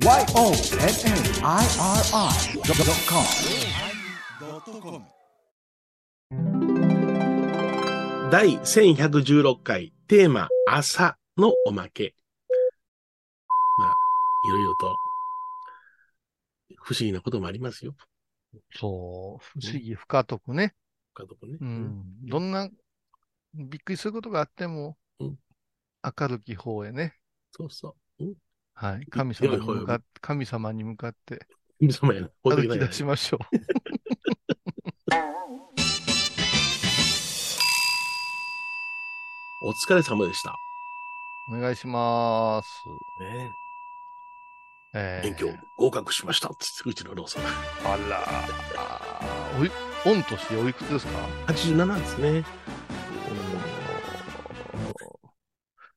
YONNIRI.com 第1116回テーマ朝のおまけ。まあ、いろいろと不思議なこともありますよ。そう、不思議、不可得ね。かとかね。うん。どんな、びっくりすることがあってもうん、明るき方へね。そうそう。うんはい。神様に向かって、神様に向かって神様やな。歩き出しましょう。お疲れ様でした。お願いします。ねえー勉強合格しました。つって、うちのローソン。あらあーおい、御年おいくつですか？87ですね。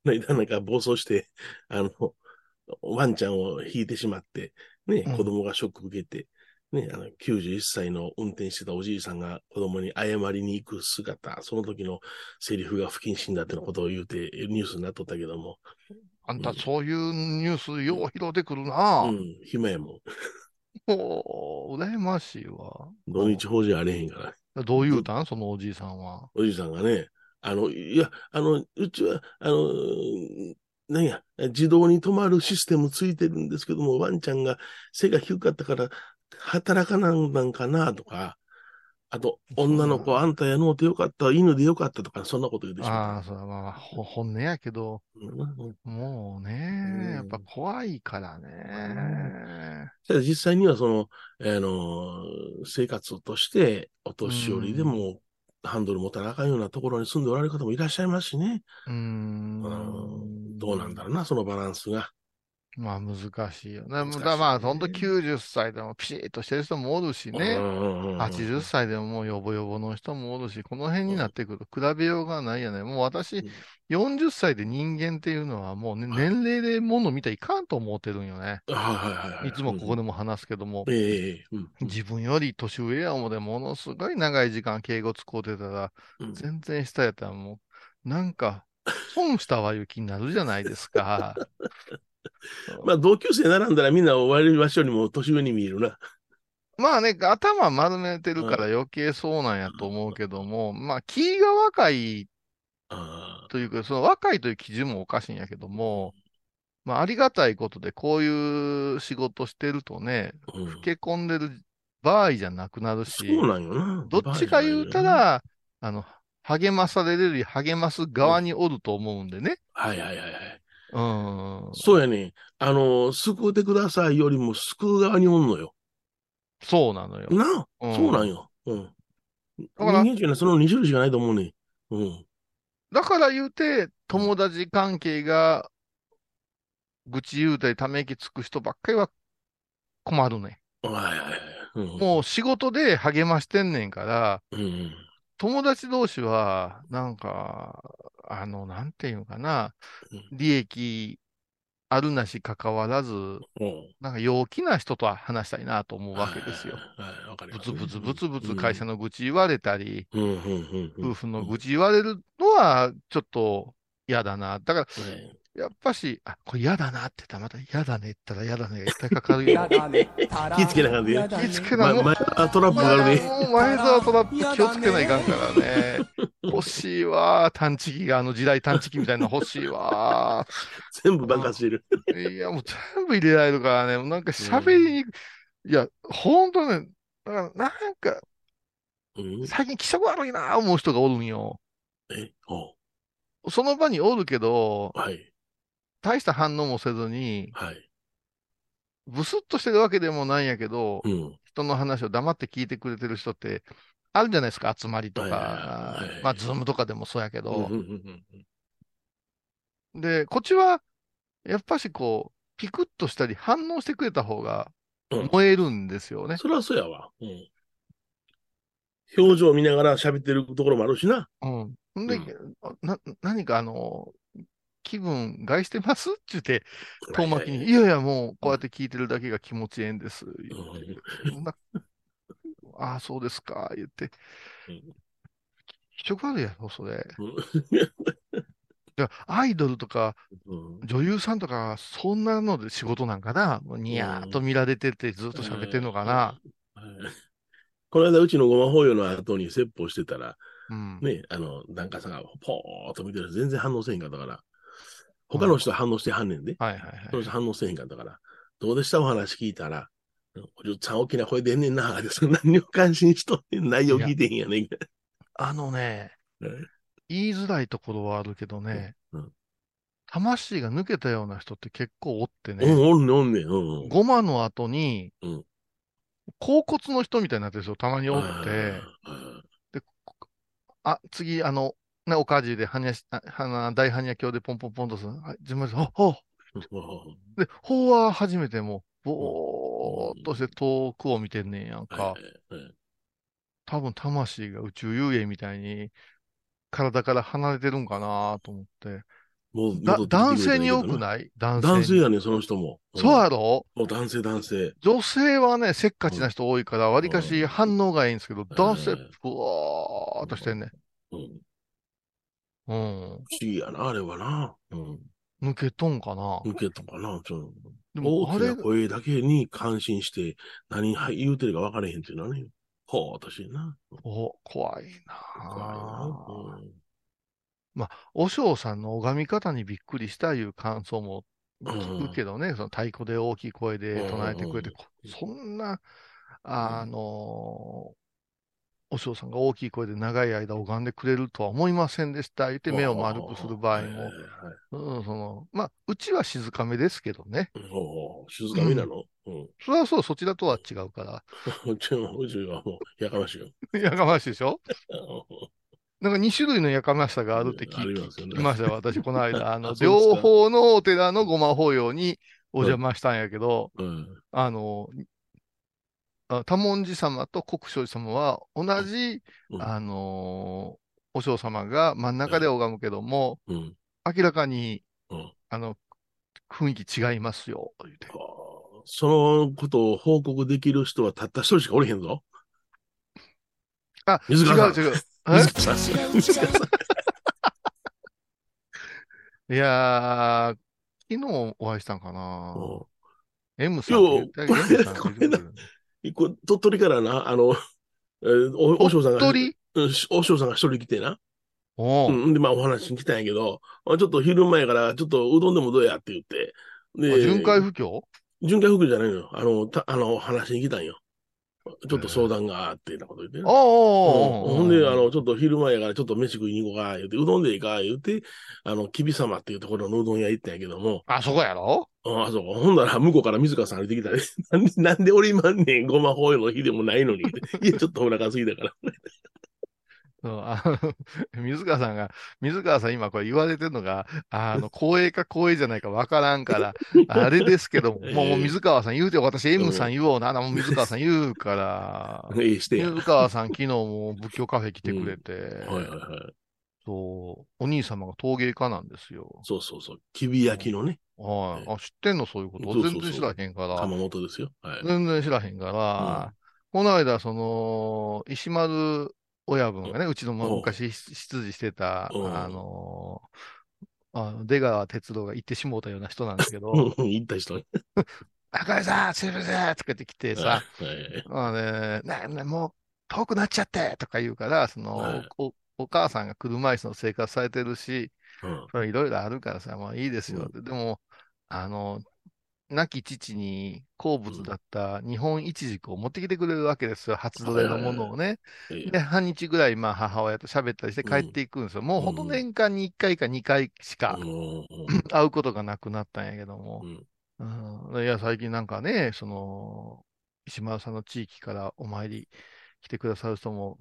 うん。なんか暴走して、あの、ワンちゃんを引いてしまって、ね、うん子供がショック受けて、ね、あの、91歳の運転してたおじいさんが子供に謝りに行く姿、その時のセリフが不謹慎だってのことを言うてニュースになっとったけども、あんたそういうニュースよう拾ってくるなう。ん、暇やも もう、羨ましいわ。ん。土日法事あれへんから。どう言うたん？そのおじいさんは。おじいさんがね、あの、いや、あの、うちは、あの、なんや、自動に止まるシステムついてるんですけども、ワンちゃんが背が低かったから、働かなんなんかなとか、あと、女の子、あんたやのうてよかった、犬でよかったとか、そんなこと言うでしょ。ああ、そうだ、まあ本音やけど、うんうんもううんね、やっぱ怖いからね。ただ実際にはその、あの、生活として、お年寄りでも、ハンドル持たなあかんようなところに住んでおられる方もいらっしゃいますしね。うんどうなんだろうな、そのバランスが。まあ難しいよね。ね。だまあ、ほんと90歳でもピシッとしてる人もおるしね。80歳でももうヨボヨボの人もおるし、この辺になってくると比べようがないよね。もう私うん、40歳で人間っていうのはもうね、年齢でもの見たらいかんと思ってるんよね。はいつもここでも話すけども、自分より年上や思でものすごい長い時間敬語使うてたら、うん。全然下やったらもう、なんか、損したわいう気になるじゃないですか。まあ、同級生並んだらみんな我々よりも年上に見えるな。まあね、頭丸めてるから余計そうなんやと思うけども、まあ気が若いあというか、その若いという基準もおかしいんやけども、まあありがたいことでこういう仕事してるとね、あうん老け込んでる場合じゃなくなるし、そうなんよな。どっちか言うたら、あの、励まされるより励ます側におると思うんでね。はいはいはいはい。うん。そうやね。あの、救うてくださいよりも救う側におんのよ。そうなのよ。なあ、うんそうなんよ。うん。だから人間っていうのはその2種類しかないと思うね。うん。だから言うて、友達関係が、愚痴言うたりため息つく人ばっかりは困るね。はいはいはい。うん、もう仕事で励ましてんねんから、うん。うん。友達同士は、なんか、あの、なんていうのかな、利益あるなし関わらず、うん。なんか陽気な人とは話したいなと思うわけですよ。ブツブツブツブツ会社の愚痴言われたり、夫婦の愚痴言われるのはちょっと嫌だな。だから、はいやっぱし、あ、これ嫌だなって言ったらまた嫌だねって言ったら嫌だねがいっぱいかかるよ。気ぃつけなあかんで。気ぃつけなま、前はトラップがあるね。前澤トラップ気をつけないかんからね。欲しいわ。探知機が、あの時代探知機みたいなの欲しいわ。全部爆発してる。いや、もう全部入れられるからね。もうなんか喋りにくい。いや、ほんとね、だからなんか、うん。最近気色悪いな思う人がおるんよ。え、おその場におるけど、はい、大した反応もせずに、はい。ブスッとしてるわけでもないんやけど、うん。人の話を黙って聞いてくれてる人って、あるじゃないですか、集まりとはいはいはいまあ、ズームとかでもそうやけうんどう、んうんで、こっちは、やっぱしこう、ピクッとしたり反応してくれた方がうん燃えるんですよね。そりゃそうやわ。うん。表情を見ながら喋ってるところもあるしな。うん。んで、うんな、何かあの、気分害してます？って言って、遠巻きに、はいいやいや、もうこうやって聞いてるだけが気持ちええんです。ああ、そうですか、言って。うん。気色悪いやろ、それ。アイドルとかうん。女優さんとか、そんなので仕事なんかな？もうニヤーっと見られててずっと喋ってんのかな、この間、うちのごま法要の後に説法してたら、うん。ね、あの、檀家さんがポーっと見てる全然反応せへんかったから、他の人は反応してはんねんで、はいはいはい。その人反応せへんかったから、どうでした？お話聞いたら、うんおじさん大きな声出んねんな、何を感心しとってん内容聞いてへんやねん。あのね、うん言いづらいところはあるけどね、うん魂が抜けたような人って結構おってうん、ね、おんねん、おんねん。うんうん。ごまの後にうん、甲骨の人みたいになってるんですよ、たまにおって。ああ、次、あの、ね、おかじで、はにゃし、大般若経でポンポンポンとする。はい、自分で、あ、あ、ー で、法は初めてもう、ぼーっとして遠くを見てんねんやんか。多分魂が宇宙遊泳みたいに体から離れてるんかなと思って。もう男性に多くない？男性に。男性やねん、その人も。んそうやろ？もう男性、男性。女性はね、せっかちな人多いから、わりかし反応がいいんですけど、男性、うんふわーっとしてんね。うん。うん。不思議やな、あれはな。うん。抜けとんかな抜けたかな。ちょでも、大きな、声だけに感心して、何言うてるか分からへんっていうのはね、ほーっとしてんな。お、怖いな怖いぁな。お嬢さんの拝み方にびっくりしたいう感想もうん聞くけどね、その太鼓で大きい声で唱えてくれて、うんこそんな、あのお嬢さんが大きい声で長い間拝んでくれるとは思いませんでした。言って目を丸くする場合もうん、その、まあ、うちは静かめですけどね。静かめなの？うん。それはそう、そちらとは違うから。うちの、うちはもう、やかましいよ。やかましいでしょ？う なんか2種類のやかましさがあるって聞きましたよ、私、この間。あの、両方のお寺のごま法要にお邪魔したんやけど、ん。あの、あ多聞寺様と国生寺様は同じ、うんあのお嬢様が真ん中で拝むけども、うん。明らかに、うん。あの、雰囲気違いますよ、言うて。はあそのことを報告できる人はたった一人しかおれへんぞ。あ、違水川さんう違う。え？水川さんですよ水川さん。いやー、昨日お会いしたんかな。うん M さんって言ってあげていや M さんって言ってくれるこれ鳥取からな、あの、えーお、おしょうさんが、鳥うんしおしょうさんが一人来てな。おううん。で、まあお話に来たんやけど、まあちょっと昼前から、ちょっとうどんでもどうやって言って。で、あ巡回不況？巡回服じゃないのよ。あの、た、あの、話に来たんよ。ちょっと相談があって、なこと言ってね。おうおうおううんほんで、あの、ちょっと昼前やから、ちょっと飯食いに行こうか、言って、うどんでいいか、言って、あの、きびさまっていうところのうどん屋行ったんやけども、あ、そこやろ？ああ、そうか。ほんなら、向こうから水川さん歩いてきたね。なんで、なんで俺今んねん、ごまほうの日でもないのに。いや、ちょっとお腹空いたから。そうあの 水川さんが、水川さん今これ言われてるのが、あの、光栄か光栄じゃないかわからんから、あれですけども、う水川さん言うてよ、私 M さん言おうな、もう水川さん言うから、水川さん昨日も仏教カフェ来てくれて、いはいはい。そう、お兄様が陶芸家なんですよ。そうそうそう。きび焼きのね、はい。ええあ、知ってんの？そういうこと？全然知らへんから。窯元ですよ。はい。全然知らへんから、この間、その、石丸親分がね、うちのう。ん昔出自してた、う。んあのあの出川哲郎が言ってしもうたような人なんだけど、うん行った人ね。赤井さん、すいませんとか言ってきてさ、はいあのねななもう遠くなっちゃってとか言うから、その、はい。おお母さんが車椅子の生活されてるし、いろいろあるからさ、まあいいですよ。でも、あの、亡き父に好物だった日本一軸を持ってきてくれるわけですよ。初どれのものをね。ええで、半日ぐらい、まあ母親と喋ったりして帰っていくんですよ。もうほんと年間に1回か2回しかうん 会うことがなくなったんやけどもう。んうん、いや、最近なんかね、その、石丸さんの地域からお参り来てくださる人も、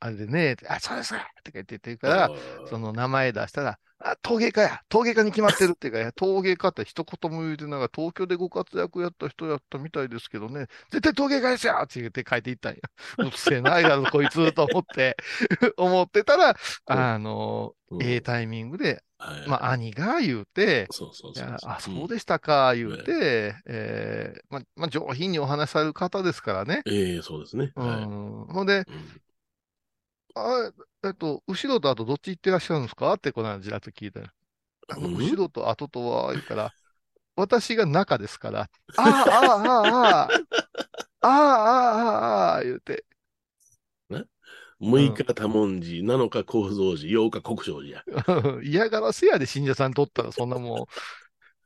あれでね、あ、そうですか！とか言って言ってるから、その名前出したら、あ、陶芸家や陶芸家に決まってるっていうか、陶芸家って一言も言うてながら、東京でご活躍やった人やったみたいですけどね、絶対陶芸家ですよ！って言って書いていったんや。うっせえな、やろ、こいつと思って、思ってたら、あの、うん。ええタイミングで、はいまあ、兄が言うて。あ、そうででしたか、言うて、えーまあ、まあ、上品にお話しされる方ですからね。ええそうですね。うはい。ん。ほんで、うんあ、えっと、後ろとあとどっち行ってらっしゃるんですか？ってこの間ちらっと聞いたら。うん？後ろと後とは、言うから、私が中ですから、ああ、ああ、ああ、あ あ、ああ、ああ、言うて、6日多文字、7日構造寺、8日国章寺や。嫌がらせやで信者さんとったら、そんなも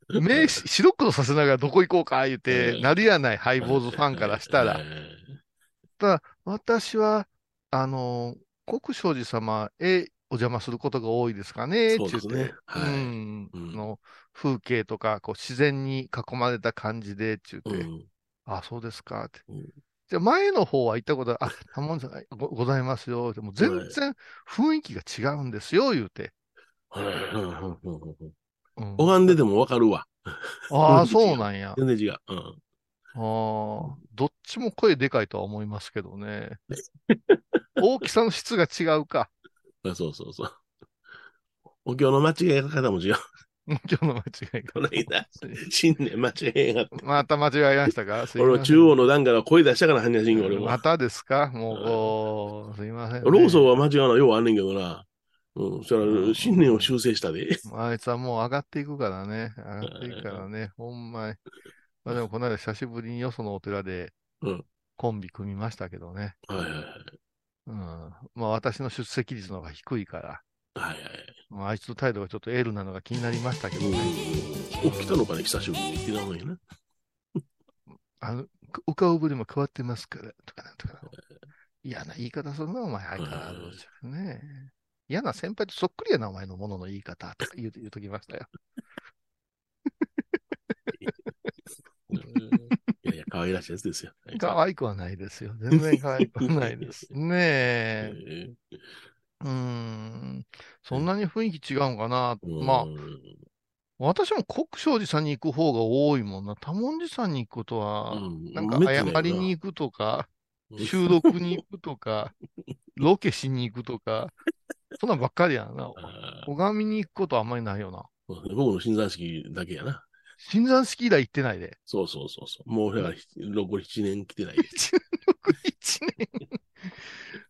う、目し白黒させながらどこ行こうか、言ううて、んなるやない、ハイボーズファンからしたら。えただ、私は、あの、国生寺様へお邪魔することが多いですかね、そうですね。はいうん。うんの風景とか、こう、自然に囲まれた感じで、ちゅうて。うんあ、そうですか、って。うんじゃあ前の方は行ったことあ、あ、もんさんごございますよ。でも全然雰囲気が違うんですよ、言うて。拝んでてもわかるわ。ああ、そうなんや。全然違う。うんああ、どっちも声でかいとは思いますけどね。大きさの質が違うか。あそうそうそう。お経の間違い方も違う。今日の間違いが。この間、新年間違えがって。また間違えましたか？俺、中央の段から声出したから、般若心経俺も。またですか？もうこう、すいません、ね。ローソンは間違うのようあんねんけどな。うん、そしたら、新年を修正したで。あいつはもう上がっていくからね。上がっていくからね。ほんまに。まあでもこの間久しぶりによそのお寺でうんコンビ組みましたけどね。はいはいはい。うん。まあ私の出席率の方が低いから、はいはい。まあ、あいつの態度がちょっとエールなのが気になりましたけどうんね。。お、来たのかね、久しぶりに。来たのにな。あの、お顔ぶりも変わってますから、とかなんとか。嫌な言い方するな、お前、相変わらず。ねえ嫌な先輩とそっくりやな、お前のものの言い方、とか言う言うときましたよ。うんいやいや、可愛らしいやつですよ。可愛くはないですよ。全然可愛くはないです。ねえ。えうーん。そんなに雰囲気違うんかな。ーまあう、ん私も国生寺さんに行く方が多いもんな。多文字さんに行くことは、うんなんか謝りに行くとか、うん収録に行くとか、ロケしに行くとか、そんなんばっかりやな。拝みに行くことはあんまりないよな。僕の新山式だけやな。新山式以来行ってないで。そうそうそうそう。もう、だから、残り7年来てない。16、1年。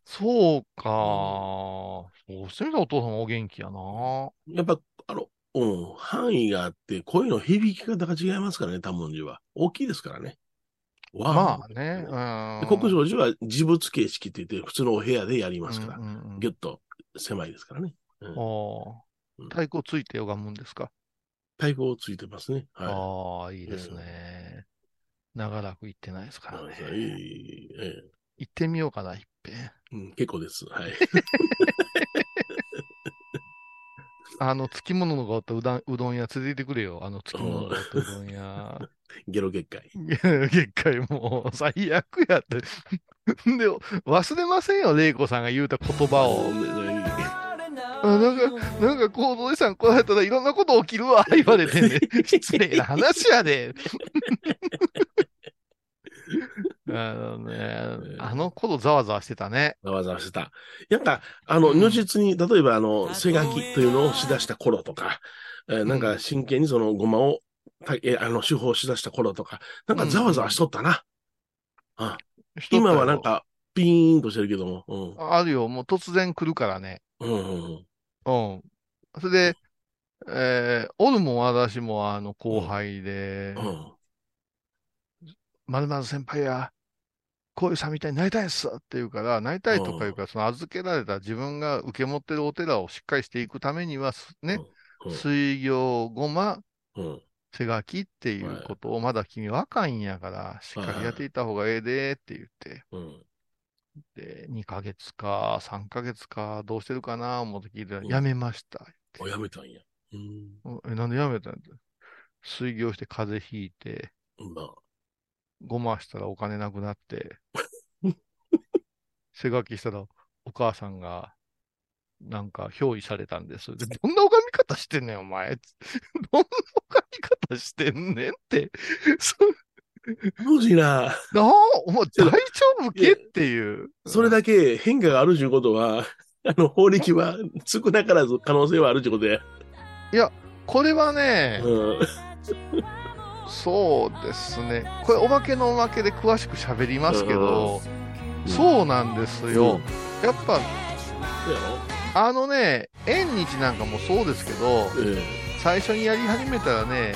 そうか。そうしてみたらお父さんお元気やな。やっぱ、あの、うん、範囲があって、声の響き方が違いますからね、多文字は。大きいですからね。わまあね。うん。で国生寺は自物形式って言って、普通のお部屋でやりますから、ぎゅっと狭いですからね。うんあうんあ太鼓ついて拝むんですか、太鼓ついてますね。はい。ああ、いいですね。長らく行ってないですからね。ええ行ってみようかな、いっぺん。うん、結構です。はい。あの、つきものがおったうどんうどん屋連れてくれよ。あの、つきものがおったうどん屋。ゲロ月会。月界もう最悪やって。で、忘れませんよ、玲子さんが言うた言葉を。あなんか、なんか、行動さん来られたらいろんなこと起きるわ、言われてね。失礼な話やで。あのね、あの頃ざわざわしてたね。ざわざわしてた。なんか、あの、うん如実に、例えば、あの、背書きというのをしだした頃とか、えーなんか真剣にそのごまを、たえーあの、手法をしだした頃とか、なんかざわざわしとったな。あ今はなんか、ピーンとしてるけども。うん。あるよ、もう突然来るからね。うんうんうん。うん。それで、えー、オルモン私もあの後輩で、うん。まるまる先輩や、こういうさんみたいになりたいっすって言うから、なりたいとか言うから、その預けられた自分が受け持ってるお寺をしっかりしていくためには、すね、うん水行ごま、うん。手書きっていうことをまだ君若いんやから、しっかりやっていった方がええでって言って、うん。で、2ヶ月か3ヶ月かどうしてるかな思って聞いたら、うんやめました。お、やめたんや。うん。うんえ、なんでやめたんって水行して風邪ひいて、まあ、ごましたらお金なくなって、背書きしたらお母さんが、なんか、憑依されたんです。で、どんな拝み方してんねん、お前。どんな拝み方してんねんって。そもしな、なあ、お前大丈夫けっていう。それだけ変化があるということは、あの、法力は少なからず可能性はあるということで。これはね、うん。そうですね。これおまけのおまけで詳しく喋りますけど、うんそうなんですよ。やっぱ、あのね、縁日なんかもそうですけど、え最初にやり始めたらね、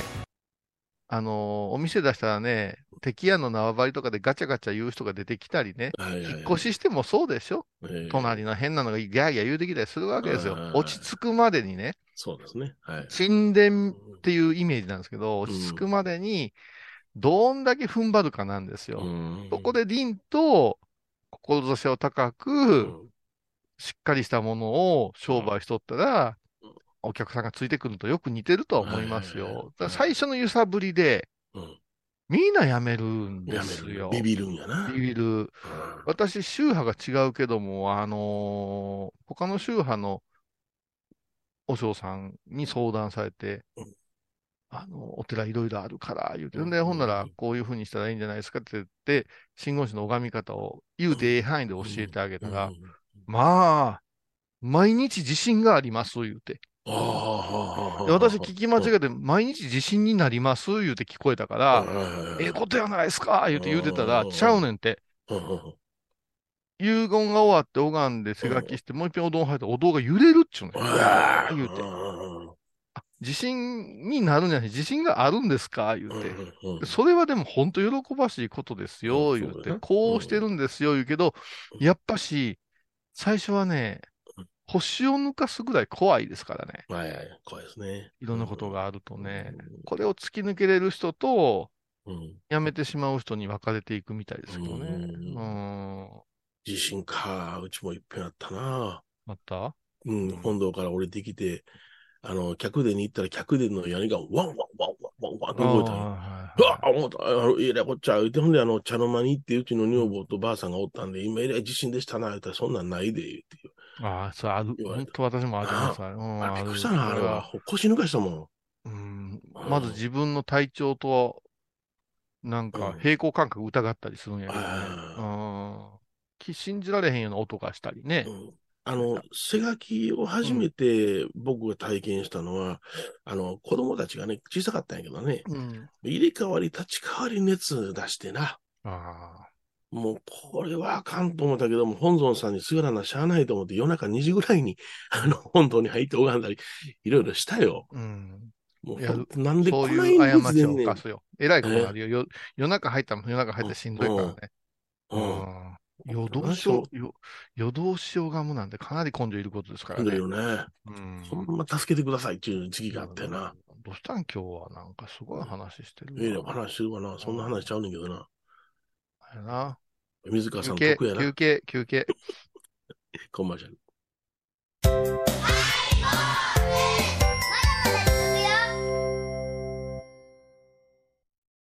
あのーお店出したらね、敵屋の縄張りとかでガチャガチャ言う人が出てきたりね、はいはいはい。引っ越ししてもそうでしょ？ええ。隣の変なのがギャーギャー言うてきたりするわけですよ。うん。落ち着くまでにね、そうですね。はい。神殿っていうイメージなんですけど、落ち着くまでに、どんだけ踏ん張るかなんですよ。うん。そこで凛と、志を高うく、ん。しっかりしたものを商売しとったらうん、お客さんがついてくるのとよく似てるとは思いますよ。最初の揺さぶりで、うんみんなやめるんですよ。。るビビるんやな。ビビる。うん私、宗派が違うけども、あのー他の宗派の和尚さんに相談されて、うんあの、お寺いろいろあるから、言うて、うんで、ほんならうん、こういうふうにしたらいいんじゃないですかって言って、真言宗の拝み方を言うてええ範囲で教えてあげたら、うんまあ、毎日自信があります、言うて。ああで私聞き間違えて、毎日自信になります、言うて聞こえたから、えええことやないですか、言うて言うてたら、うんちゃうねんって。遺言が終わって拝んで背書きして、もう一遍お堂入ったらお堂が揺れるっちゅうのよ。うわー言うて。あ自信になるんじゃない自信があるんですか言うて。でそれはでも本当喜ばしいことですよ、言うて。こうしてるんですよ、言うけど、うんやっぱし、最初はねうん、星を抜かすぐらい怖いですからね。はいはい、怖いですね。いろんなことがあるとね。うんこれを突き抜けれる人と、うん。やめてしまう人に分かれていくみたいですけどね。うんうん。地震か、うちもいっぺんあったな。あった？うん、本堂から降りてきて、あの、客殿に行ったら客殿の屋根がワンワンワンワンワンワンって動いたんよ。あうわ思った、あの、いや、こっちゃ、言うて、ほんで、あの、茶の間に行って、うちの女房とばあさんがおったんで、今、えらい地震でしたな、言ったら、そんなんないで、言うて。ああ、そう、ある。本当私もあります。うん、あ、びっくりしたな、あれは。腰抜かしたもん。うん。まず自分の体調と、なんかうん平衡感覚疑ったりするんやけどね。あうん。き信じられへんような音がしたりねう。んあの、背書きを初めて僕が体験したのは、あの、子供たちがね、小さかったんやけどね、うん。入れ替わり立ち替わり熱出してな。あもう、これはあかんと思ったけども、本尊さんにすがらなしゃあないと思って、夜中2時ぐらいに、あの、本堂に入って拝んだり、いろいろしたよ。あ。うん。もうやるほんと、なんでそうこないう過ちを犯すよ。えらいことになるよ。よ夜中入ったら夜中入ったらしんどいからね。うん。うん。夜通しを、よ夜通しを拝むなんてかなり根性いることですからね。ほんでよね。うん。ほんま助けてくださいっていう時期があったよな。どうしたん今日は？なんかすごい話してるわ。ええ話してるかな？そんな話しちゃうねんけどな。あれな。水川さ休憩、ん得やな休。憩、休憩。コマーシャル。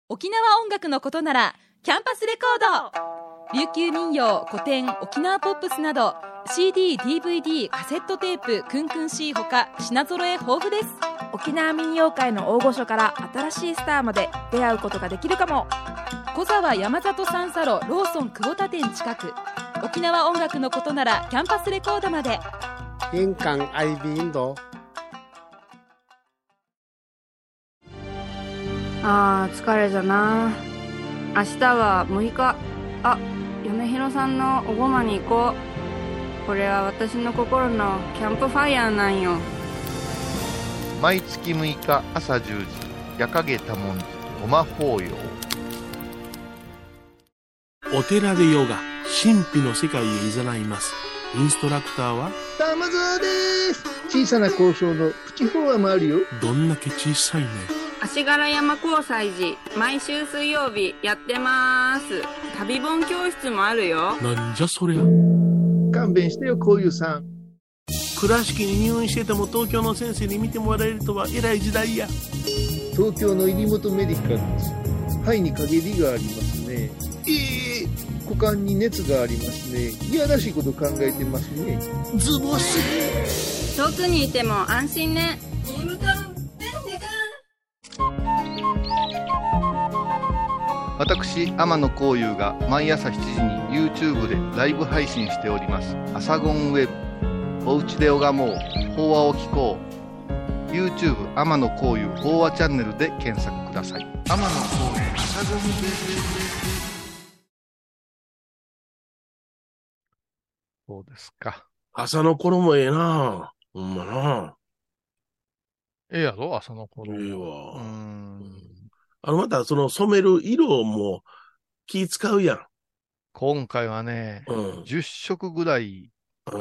沖縄音楽のことならキャンパスレコード琉球民謡古典沖縄ポップスなど CD、DVD、カセットテープクンクン C ほか品揃え豊富です沖縄民謡界の大御所から新しいスターまで出会うことができるかも。小沢山里三佐路ローソン久保田店近く。沖縄音楽のことならキャンパスレコードまで。印港 IB 印度。あー疲れじゃな。明日は6日。あ嫁ひろさんのおごまに行こう。これは私の心のキャンプファイヤーなんよ毎月6日朝10時、夜影多文字、ごま法要。お寺でヨガ、神秘の世界へ誘います。インストラクターは、玉沢です小さな交渉のプチフォアもあるよどんだけ小さいね。足柄山交際時毎週水曜日やってます旅本教室もあるよなんじゃそりゃ。勘弁してよこういうさん倉敷に入院してても東京の先生に見てもらえるとは偉い時代や。東京の入本メディカルです肺に陰りがありますねええ股間に熱がありますねいやらしいこと考えてますねズボス。遠くにいても安心ね私、天野幸雄が毎朝7時に YouTube でライブ配信しております。アサゴンウェブ。おうちで拝もう。法話を聞こう。YouTube 天野幸雄法話チャンネルで検索ください。天野幸雄アサゴンウェブ。そうですか。朝の頃もええなほんまなええやろ？朝の頃。ええわうん。あの、また、その染める色も気使うやん。今回はね、うん。10色ぐらいうん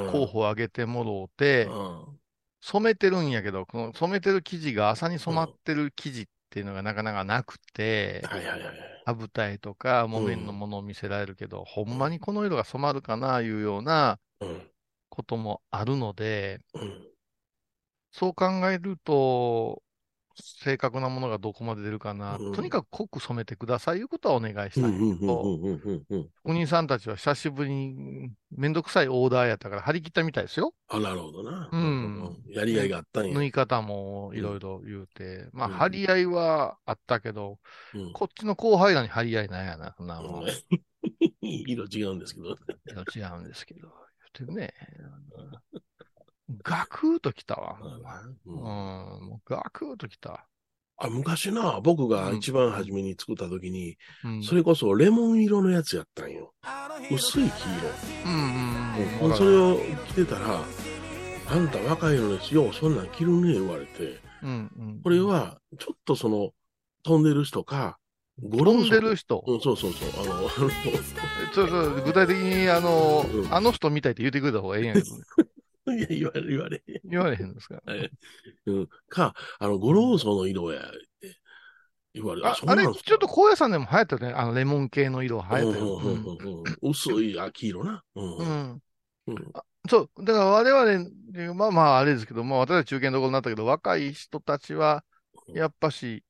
候補上げてもろうて、うん染めてるんやけど、この染めてる生地が朝に染まってる生地っていうのがなかなかなくて、はいはいはい。ハブタイとか木綿のものを見せられるけど、ほんまにこの色が染まるかな、いうようなうん。こともあるので、うん。そう考えると、正確なものがどこまで出るかな。うんとにかく濃く染めてくださいいうことはお願いしたいんやけど、うんうんうん。職人さんたちは久しぶりにめんどくさいオーダーやったから張り切ったみたいですよ。あ、なるほどな。うんやりがいがあったんや。縫い方もいろいろ言うて、まあ、うん張り合いはあったけど、うんこっちの後輩らに張り合いなんやな、そんなもん。色違うんですけど。色違うんですけど。言ってね、ガクーときたわ。ううんガクーときた。あ昔な、僕が一番初めに作った時に、うん、それこそレモン色のやつやったんよ。薄い黄うんうん色。うん。それを着てたら、あんた若いのですよ、そんなん着るね、言われて。うんうん、これは、ちょっとその、飛んでる人か、ゴロ飛んでる人。うん、そうそうそう。あの、あのそうそう、具体的に、あの、うんあの人みたいって言ってくれた方がええんやけど、いや、言われ、言われ。言われへんですか？うん。か、あの、ゴロウソの色や、って言われああれ、ちょっと高野山でも流行ったよね。あの、レモン系の色流行ったよ。うんうんうん薄い秋色な。うん。うんそう。だから我々、まあまああれですけど、まあ私は中堅どころになったけど、若い人たちは、やっぱし、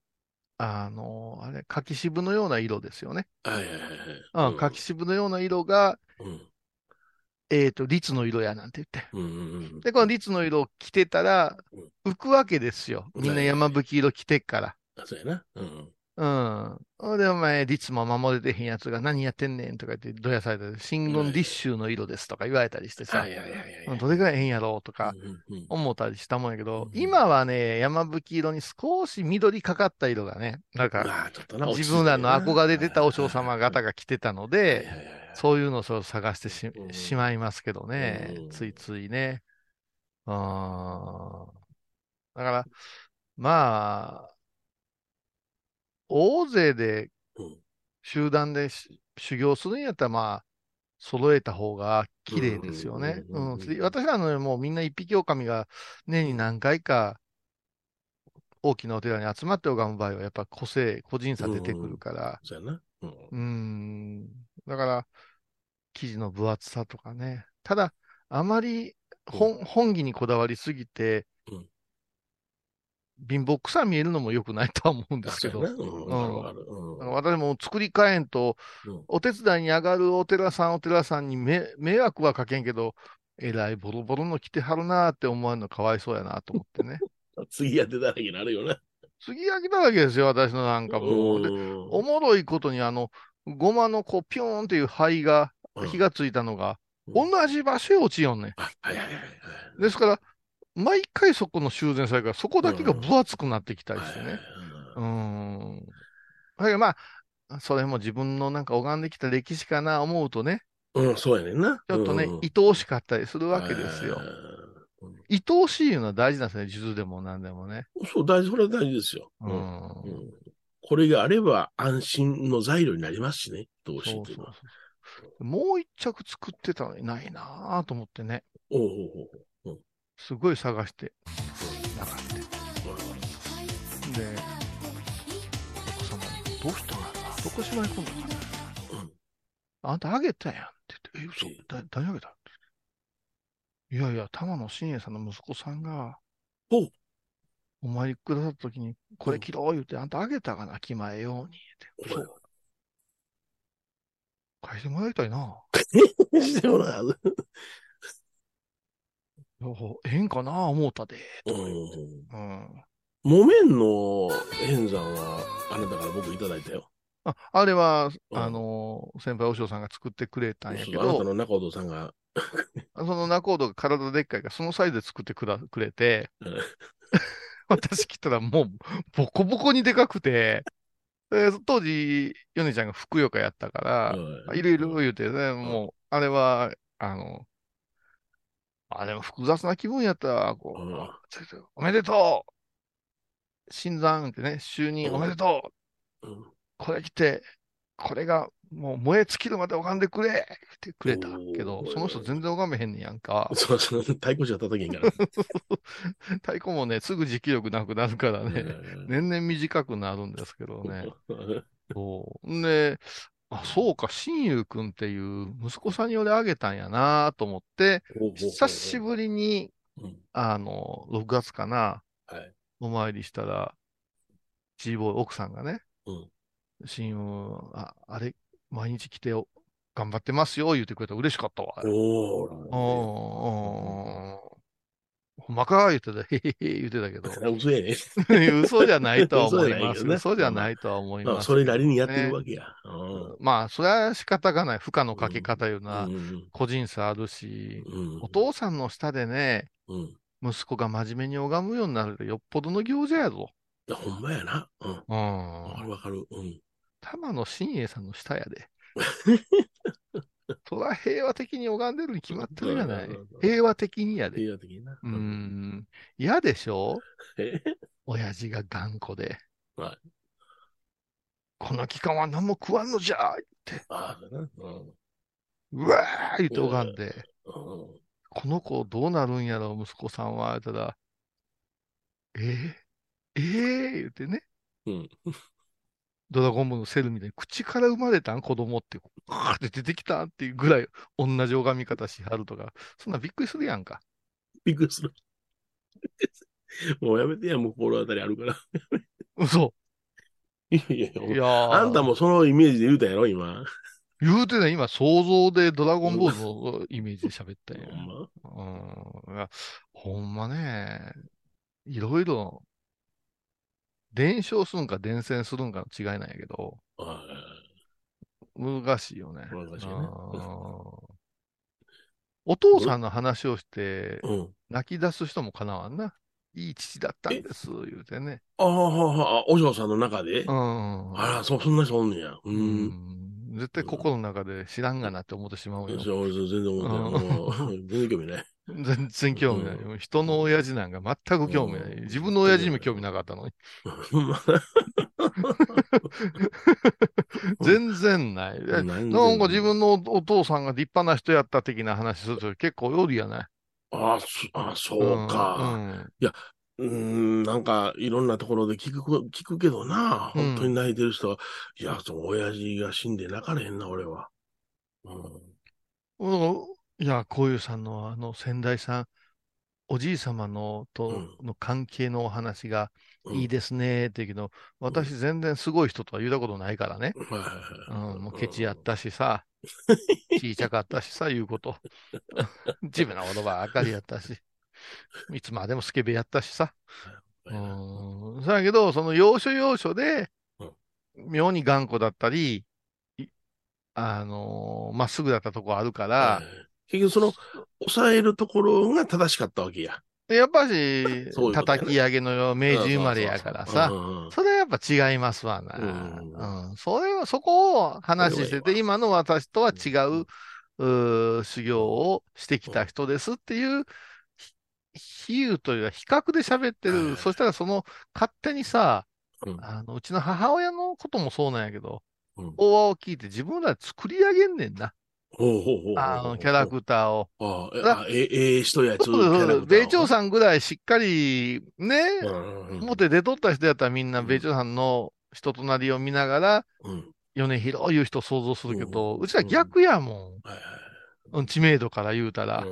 あの、あれ、柿渋のような色ですよね。はいはいはい柿渋のような色が、うん。えっと、律の色やなんて言って。うんうんうん。で、この律の色を着てたら、浮くわけですよ。みんな山吹色着てっから。あそうやな。うん。うん。ほんで、お前、律も守れてへんやつが何やってんねんとか言って、どやされたり、真言立宗の色ですとか言われたりしてさどれがええんやろうとかうんうん思ったりしたもんやけど、うん今はね、山吹色に少し緑かかった色がね、なんか、まあ。自分らの憧れてたお嬢様方が、が着てたのはいで、はいはいはいそういうのを探してし,、うん。しまいますけどね。う、ん。ついついね。うー。ん。だから、まあ、大勢でうん。集団でし修行するんやったら、まあ、揃えた方が綺麗ですよね。うん私らのもうみんな一匹狼が年に何回か大きなお寺に集まって拝む場合は、やっぱ個性、個人差出てくるから、そうやな。うん。うーん。だから、生地の分厚さとかね。ただ、あまり本,、本気にこだわりすぎて、うん。貧乏くさ見えるのも良くないとは思うんですけど、私も作り変えんと、うん。お手伝いに上がるお寺さん、お寺さんにめ迷惑はかけんけど、えらいボロボロの着てはるなーって思われるのかわいそうやなと思ってね。次やってたらけになるよな。次焼きだらけですよ、私のなんかもう。でうんおもろいことに、あの、ごまのこう、ピョーンっていう灰が、うん火がついたのが、うん同じ場所へ落ちよんねあはいはいはいはい。ん。ですから、毎回そこの修繕されるから、そこだけが分厚くなってきたりしてね。うーん。だけどまあ、それも自分のなんか拝んできた歴史かな思うとね、うん、そうやねんな。ちょっとね、うん愛おしかったりするわけですよ。うん愛おしいのは大事なんですね、数珠でも何でもね。そう、大事、それは大事ですよ。うん。うんこれがあれば安心の材料になりますしね、どうしそうそうていうのは。もう一着作ってたのにないなぁと思ってね。おうおうおうすごい探して、なかった。で、奥様に、どうしたのどこしまい込んだかな、うんあんたあげたやんって言って、え、嘘だ誰あげたいやいや、玉野真栄さんの息子さんが、おうお参りくださった時に、これ切ろう言って、あんたあげたかな気前ように。ってそう。返してもらいたいな。してもらう？いやええんかな思うたで。うとか言っ。うん。木綿の変山は、あなたから僕いただいたよ。ああれは、うんあの、先輩お嬢さんが作ってくれたんやけど、そうあなたの中尾さんが、その仲人が体でっかいから、そのサイズで作ってくらくれてうん、私来たらもう、ボコボコにでかくて、で当時、ヨネちゃんがふくよかやったから、うん。いろいろ言うてね、もう、あれは、あの、あ、でも複雑な気分やったわ、こう、おめでとう！新参ってね、就任おめでとう。うん。これ来て、これがもう燃え尽きるまで拝んでくれってくれたけどその人全然拝めへんねやんか。そうそう、太鼓しか叩けんから。太鼓もね、すぐ持久力なくなるからね、うん年々短くなるんですけどね。そう。んで、あ、そうか、新友くんっていう息子さんに俺あげたんやなと思って、久しぶりに、うんあの、6月かな、はい。お参りしたら、チーボーイ奥さんがね、うん親友、あ、あれ、毎日来てお頑張ってますよ、言ってくれたら嬉しかったわ。おー。うんうんほんまか言ってた、へへへ言ってたけど、嘘や ね。嘘じゃないとは思います。嘘じゃないとは思います。まあ、それなりにやってるわけや。うんまあ、それは仕方がない。負荷のかけ方いうのはうん個人差あるし、うんお父さんの下でね、うん。息子が真面目に拝むようになるとよっぽどの行者やぞ。いや、ほんまやな。うん。わかうん。るわかる。うん。玉野真栄さんの下やで。そら平和的に拝んでるに決まってるじゃない。平和的にやで。平和的にな。うー。ん。嫌でしょ？え？親父が頑固で。はいこの期間は何も食わんのじゃって、ああ。うん。うわー言って拝んで、うんこの子どうなるんやろ、息子さんは、たら、えー、えー、言ってね、うん。ドラゴンボールのセルみたいに口から生まれたん子供って、ガーって出てきたっていうぐらい同じ拝み方しはるとか、そんなびっくりするやんか。びっくりする。もうやめてや、もう心当たりあるから。嘘。いやいやあんたもそのイメージで言うたやろ、今。言うてね、今想像でドラゴンボールのイメージで喋ったんや。ほんま？うん。ほんまね、いろいろ、伝承するんか伝染するんかの違いなんやけど、あ難しいよね。難しいねうんお父さんの話をしてあ、うん。泣き出す人もかなわんな。いい父だったんです、言うてね。ああ、お嬢さんの中で？うん。あら、そ、そんな人おんねや。う。うんん。絶対心の中で知らんがなって思ってしまうよ。全然思ってない。全然興味ない。全然興味ないよ。人の親父なんか全く興味ない。うん自分の親父にも興味なかったのに。全然ない。えなんか自分のお父さんが立派な人やった的な話すると結構おるやない。ああ、そうか。うんうーん、なんか、いろんなところで聞く、聞くけどな、うん本当に泣いてる人は、いや、その親父が死んで泣かれへんな、俺は。うん。うんいや、こういうさんのあの先代さん、おじい様のとうの関係のお話がうん。いいですねって言うけど、私全然すごい人とは言うたことないからね。うん、もうケチやったしさ、小さかったしさ、言うこと。自分のことばっかりやったし、いつまでもスケベやったしさ。うん。そうやけど、その要所要所でうん、妙に頑固だったり、いあのーまっすぐだったとこあるからはい、結局、その、抑えるところが正しかったわけや。やっぱしそういう叩き上げの明治生まれやからさそれはやっぱ違いますわな。うんうん。それは、そこを話してて、今の私とは違う、うー修行をしてきた人ですっていう、ひ比喩というか比較で喋ってる。そしたらその勝手にさ、うんあの、うちの母親のこともそうなんやけど、うん法話を聞いて自分らで作り上げんねんな。あの、キャラクターを。ああ、え、ええ人やつ。そう米朝ささんぐらいしっかり、ね、ん表出とった人やったらみんなうん米朝さんの人となりを見ながら、うん。米広いう人想像するけど、うちら逆やもん。知名度から言うたら。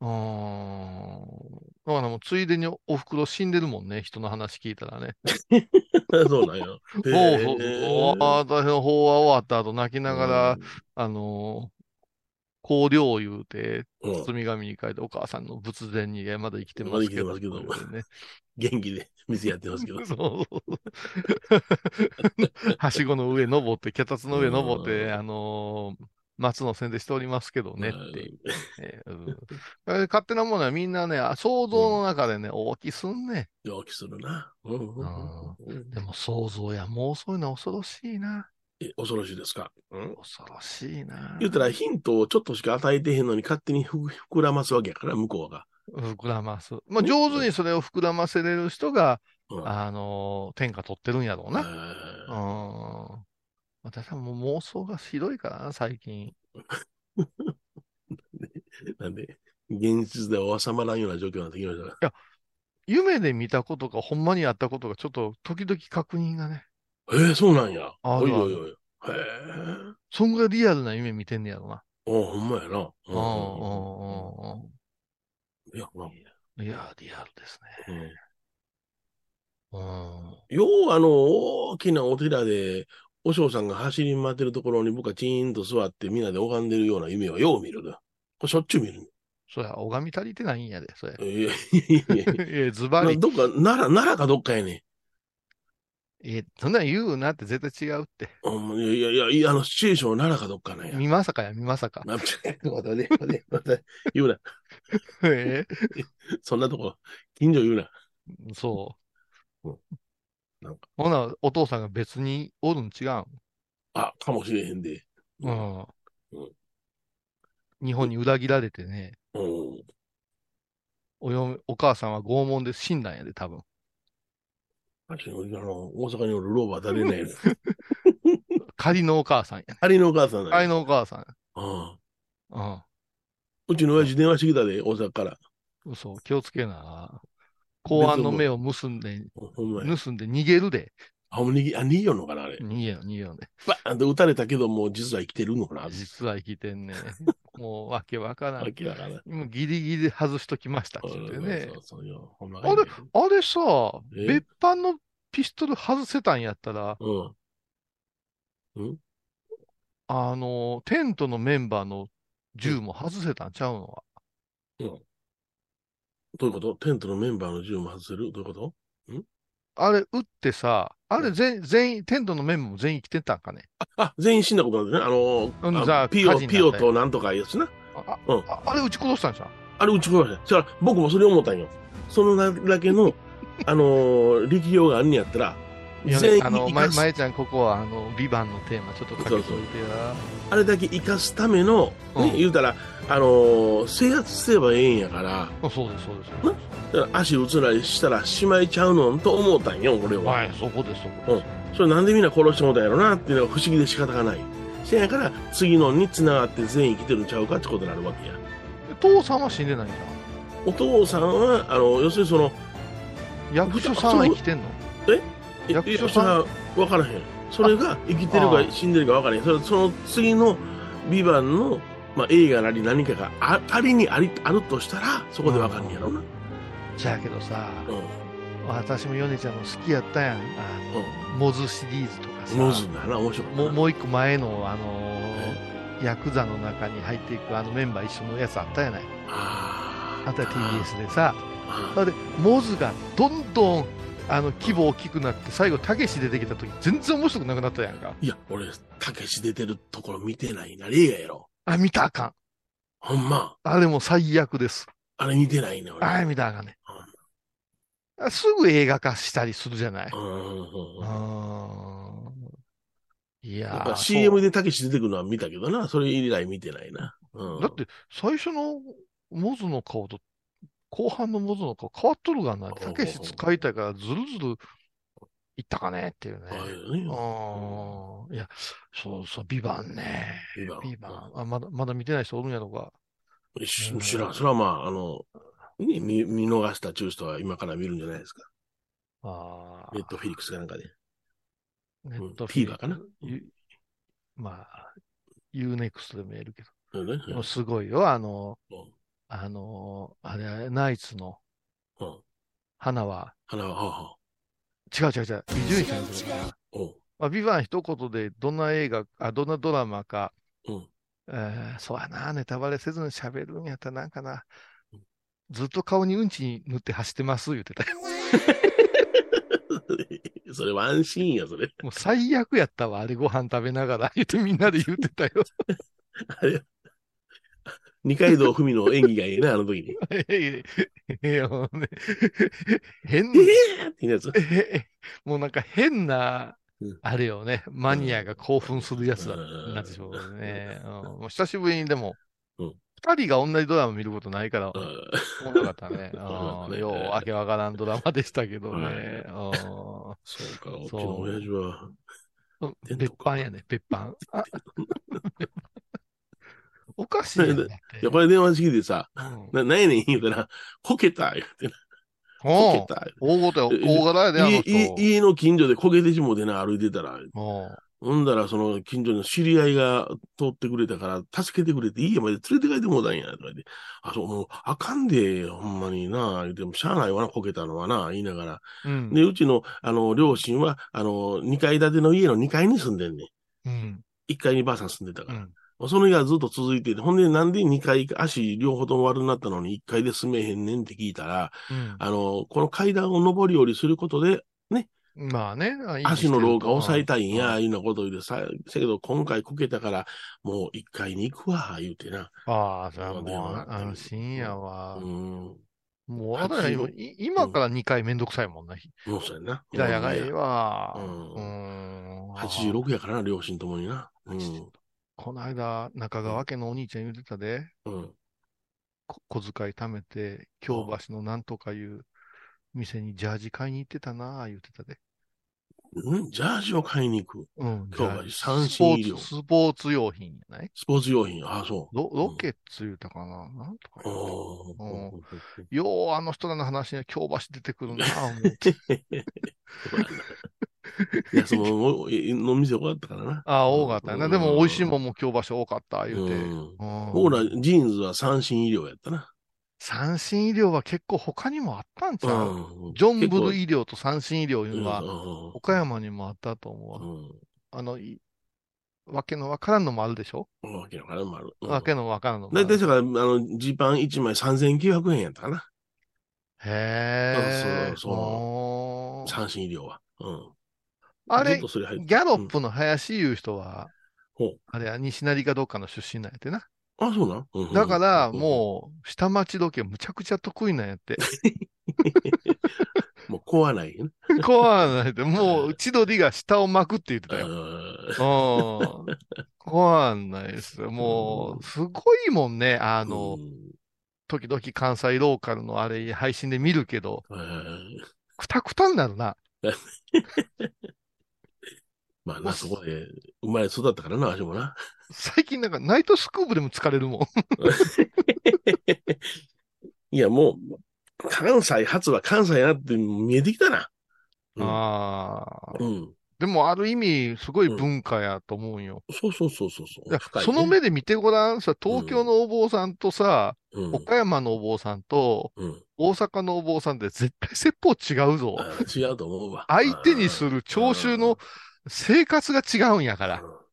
うん。だからもうついでにお袋死んでるもんね、人の話聞いたらね。ん そうなんや。そう。私の法話終わった後泣きながら、あのー、香料を言うて、うん、うん包み紙に書いてお母さんの仏前にえまだ生きてまだますけど。生きてますけどね 元気で店やってますけど。はしごの上登って、脚立の上登って、うんあのー松の線でしておりますけどねっていう。うん勝手なものはみんなね、あ想像の中でね、大きすんね。陽気するな。でも想像や妄想いうのは恐ろしいな。え恐ろしいですか？うん？恐ろしいな。言ったらヒントをちょっとしか与えてへんのに勝手にふ膨らますわけやから、向こうが。膨らます。まあ、上手にそれを膨らませれる人が、うんあの、天下取ってるんやろうな。私はもう妄想がひどいからな、最近。ー なんで、現実では収まらんような状況になってきました？か夢で見たことがほんまにあったことがちょっと時々確認がね。ら。ええそうなんや。あるおいおいおい。へえ。そんぐらいリアルな夢見てんねやろな。おほんまやな。うんうんうんいや、まあうん。いや、リアルですうんね。うん。よう、あの、大きなお寺で、和尚さんが走り回ってるところに僕はチーンと座ってみんなで拝んでるような夢はよう見るな。これしょっちゅう見る。そや、拝み足りてないんやで、そや。いやいやいやい え、ズバや。リ。どっか、奈良、奈良かどっかやねえ、そんなん言うなって絶対違うって。うんいやいやいや、あの、シチュエーションは奈良かどっかなんや。見まさかや、見まさか。まあ、ちょ待って、待って、待って、言うな。え？そんなとこ、近所言うな。そううん。なんかほな、お父さんが別におるん違うん？あ、かもしれへんで。うんうん日本に裏切られてね、うん。お嫁、お母さんは拷問で死んだんやで、多分。確かに、あの、大阪におる老婆誰ね 仮のお母さんや。仮のお母さんだ仮のお母さん。うん。うん。うちの親父電話してきたで、大阪から。嘘、気をつけな。公安の目を結んで、ほんまや。盗んで逃げるで。あ、もう逃げ、あ、逃げよんのかな、あれ。逃げよ、逃げよで。バーンと撃たれたけど、もう実は生きてるのかな。実は生きてんね。もうわけわからん。わけわからない。今ギリギリ外しときましたって言ってねそう。そうよ。ほんまあれあれさ、え？別班のピストル外せたんやったら、うん。あの、テントのメンバーの銃も外せたんちゃうのは？どういうこと？テントのメンバーの銃も外せる？どういうこと？あれ、撃ってさ、あれ全、全員、テントのメンバーも全員生きてたんかね？あ、全員死んだことなんですね。あのうんあピオ、ピオとなんとかいうやつな。あ、うんああれ撃ち殺したんじゃん。あれ撃ち殺した。だから僕もそれ思ったんよ。そのだけの、あのー力量があるんやったら、あの、生かすま、まえちゃん、ここは、あの、ビバンのテーマちょっとかけといてや。あれだけ生かすための、ねうん言うたら、あのー制圧すればええんやから、あそうです、そうです。そうでだから足打つなりしたらしまいちゃうのと思ったんよ、俺すは。はい、そこです、そこです。それなんでみんな殺してもうたんやろなっていうのが不思議で仕方がない。せやから、次のに繋がって全員生きてるんちゃうかってことになるわけや。父さんは死んでないんじお父さんは、あの、要するにその。役所さんは生きてんの？い役所いやそれは分からへん。それが生きてるか死んでるか分からへん。それその次のビバンの、まあ、映画なり何かがあ仮にありあるとしたら、そこで分かるんやろうな。じゃあけどさ、う私も米ちゃんも好きやったやん。あの、モズシリーズとかさ。ん。ノズだな、面白いな。もうもう一個前の、あのーヤクザの中に入っていくあのメンバー一緒のやつあったやない？ああんた TBS でさ。あそれで、モズがどんどん、あの、規模大きくなって、最後、たけし出てきた時、全然面白くなくなったやんか。いや、俺、たけし出てるところ見てないな。映画やろ。あ、見たらあかん。ほんま。あれも最悪です。あれ見てないね、俺。あれ見たらあかんね。あすぐ映画化したりするじゃない？うんうんうんうんあーいややっぱー CM でたけし出てくるのは見たけどな。それ以来見てないな。うん、だって、最初のモズの顔と、後半のモズの顔変わっとるがな。たけし使いたいからずるずるいったかねっていうね。ああいや、そうそう、ビバンね。ビバン。あ、まだ、まだ見てない人おるんやろか。知らん。それはまあ、あの、ね見見逃した中人は今から見るんじゃないですか。ああ。ネットフィリックスかなんかで。ネットうん TVer かな？ゆまあ、UNEXT でもやるけど。うんねすごいよ、あの、うんあの、あれ、ナイツのうん花は、花は、はあはあ。違う違う違う、伊集院さんですから。まあ、ビバン一言でどんな映画、あ、どんなドラマか、うんえーそうやな、ネタバレせずに喋るんやったらなんかな、ずっと顔にうんち塗って走ってます言ってたよ。それワンシーンや、それ。もう最悪やったわ、あれご飯食べながら言ってみんなで言ってたよ。あれ、二階堂ふみの演技がいいな、あの時に。いやもうね。変ええー、って言うやつ。え もうなんか変なうん、あれよね、マニアが興奮するやつだうんなんでしょうね。うん。もう久しぶりにでもうん、二人が同じドラマ見ることないから、うん。面白かったね。よう、わけわからんドラマでしたけどはいね。そうか、う。ちの親父は、別か。班やね、別班。あおかしいやんだって。いや、これ電話式でさ、うんな、なんやねん言うたら、こけた、言うてな。こけた。大ごとや、大柄やで、あの家人。家家の近所でこけてしもうてな、歩いてたら、ほんだら、その近所の知り合いが通ってくれたから、助けてくれて、家まで連れて帰ってもうたんや、とか言って。あ、そう、もう、あかんで、ほんまにな、言うても、しゃあないわな、こけたのはな、言いながら。うん。で、うちの、あの、両親は、あの、2階建ての家の2階に住んでんねん。うん。1階にばあさん住んでたから。うん。その家はずっと続いてて、ほんで、なんで2階、足両方とも悪になったのに1階で住めへんねんって聞いたら、うんあの、この階段を上り下りすることで、まあね。足の老化を抑えたいんや、うんいうようなこと言うてさ、せけど今回こけたから、もう1階に行くわ、言うてな。ああ、それはもう安心やわう。ん。もう、あ今から2回めんどくさいもんな。もうそうやな。平屋がええわ。わ。ううんん。86やからな、両親ともにな。うん。この間、中川家のお兄ちゃん言うてたで、うん。こ小遣い貯めて、京橋のなんとかいう店にジャージ買いに行ってたなあ言うてたで。うん？ジャージを買いに行く？うん。京橋ジャージ三スポ振医療ーツ、スポーツ用品やない？スポーツ用品。ああ、そう。ロロケッツ言うたかな、なんとか言うおーよう、あの人らの話には京橋出てくるなあ思って。いや、その、の店多かったからな。ああ、多かったよな。でも、美味しいもんも京橋多かった、言うて。うんうん僕ら、ジーンズは三振医療やったな。三振医療は結構他にもあったんちゃう、うんジョンブル医医療と三振医療いうのは、は岡山にもあったと思うわ。あの、いわけのわからんのもあるでしょ、うん。わけのわからんもある。うんわけのわからんのもある。だから、あの、ジーパン1枚3900円やったかな。へえ。そうそう三振医療は。うん。あれギャロップの林いう人は、ほうあれや、西成かどっかの出身なんやってな。あ、そうなん、うんうんだから、もう、下町時計むちゃくちゃ得意なんやって。う、もう怖ないよね。怖ないって、もう、千鳥が下を巻くって言ってたよ。怖ないですよ。もう、すごいもんね。あの、時々関西ローカルのあれ配信で見るけど、うんくたくたになるな。まあな、そこで生まれ育ったからな、私もな。最近なんかナイトスクープでも疲れるもん。いや、もう、関西発は関西やなって見えてきたな。うんああ。うん。でもある意味、すごい文化やと思うんよ。そうそうそうそうそう。いや深いねその目で見てごらん。さ、東京のお坊さんとさ、うん岡山のお坊さんとうん大阪のお坊さんって絶対説法違うぞ。あ違うと思うわ。相手にする聴衆の生活が違うんやから。うん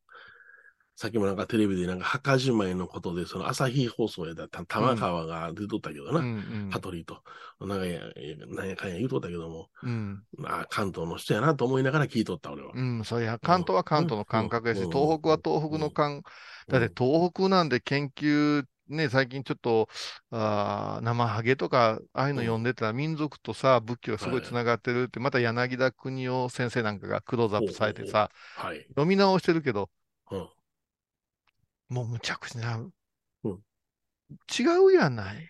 さっきもなんかテレビでなんか墓じまいのことで、その朝日放送やったた玉川が出とったけどな、うんうん羽鳥と。なんかや、なんやかんや言うとったけども、うん。まあ関東の人やなと思いながら聞いとった俺は。うん、そりゃ、関東は関東の感覚やし、うん東北は東北の感、だって東北なんで研究、ね、最近ちょっと、あー生ハゲとか、ああいうの読ん。でたら、民族とさ、仏教がすごいつながってるって、また柳田国夫先生なんかがクローズアップされてさ、はい。読み直してるけど、うん。もうむちゃくちゃな、うん。違うやない。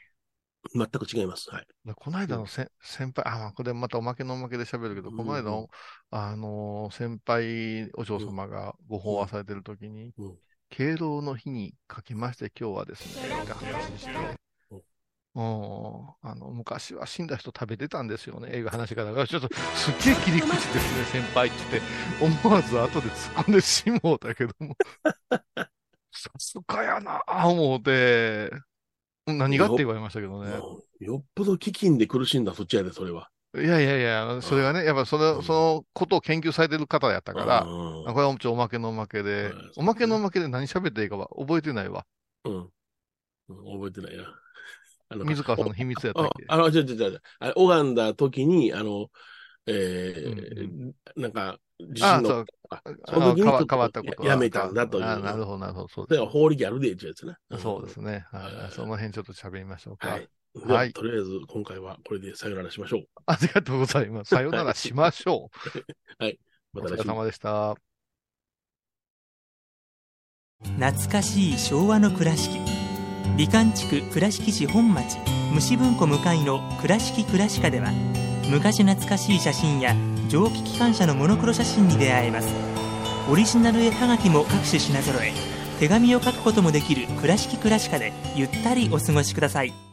全く違います。はい。この間のせ、先輩、あ、これまたおまけのおまけで喋るけど、うんこの間の、あのー先輩お嬢様がご法話されてる時に、うん敬老の日にかけまして今日はですね、あの昔は死んだ人食べてたんですよね、映画話がだから、ちょっとすっげえ切り口ですね、先輩って言って、思わず後で突っ込んでしもうたけども。さすがやなあ思うて、何がって言われましたけどね。よっぽど飢饉で苦しんだそっちやで、それは。いやいやいや、それがね、やっぱそれ、うんそのことを研究されてる方やったから、うんあこれはもちおまけのおまけでうん、おまけのおまけで何喋っていいかは覚えてないわ。うん。うん覚えてないな。あの水川さんの秘密やったっけ？ああの、じゃじゃじゃあれ拝んだ時に、あの、えーなんか、地震の、ああその時に変わちょったことはやめたんだという。あなるほど、なるほど。そうでそれは法力あるで、ってやつね。す。そうですね。はうんい。その辺ちょっと喋りましょうか。はい。ははいい。とりあえず、今回はこれでさよならしましょう。ありがとうございます。さよならしましょう。また来週。お疲れ様でした。懐かしい昭和の倉敷美観地区倉敷市本町虫文庫向かいの「倉敷倉歯科」では昔懐かしい写真や蒸気機関車のモノクロ写真に出会えますオリジナル絵はがきも各種品揃え手紙を書くこともできる「倉敷倉歯科」でゆったりお過ごしください高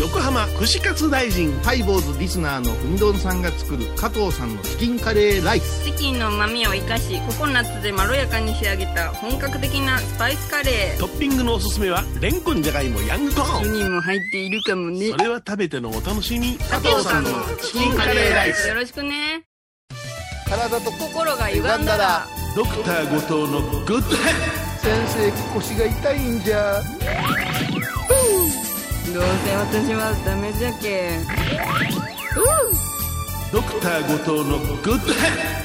横浜串カツ大臣。ハイボーズリスナーのうみどんさんが作る加藤さんのチキンカレーライス。チキンの旨味を生かしココナッツでまろやかに仕上げた本格的なスパイスカレー。トッピングのおすすめはレンコンじゃがいもヤングコーン。1人も入っているかもね。それは食べてのお楽しみ。加藤さんのチキンカレーライス。よろしくね。体と心が歪んだら。ドクター後藤のグッドヘッ先生腰が痛いんじゃどうせ私はダメじゃけドクター後藤のグッドヘッ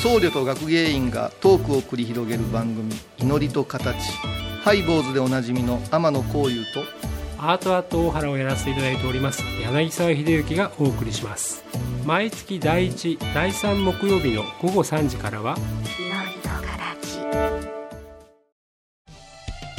僧侶と学芸員がトークを繰り広げる番組「祈りと形」ハイボーズでおなじみの天野幸雄と。アートアート大原をやらせていただいております。柳沢秀幸がお送りします毎月第1第3木曜日の午後3時からは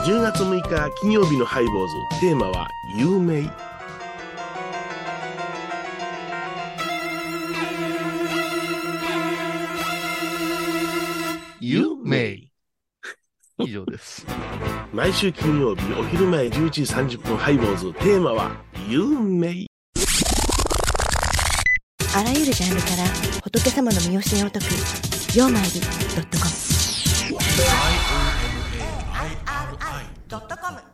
10月6日金曜日のハイボーズ。テーマは「有名」有名。以上です。毎週金曜日お昼前11時30分ハイボーズ。テーマは「有名。あらゆるジャンルから仏様の身教えを解く「曜マイルドットコム」ドット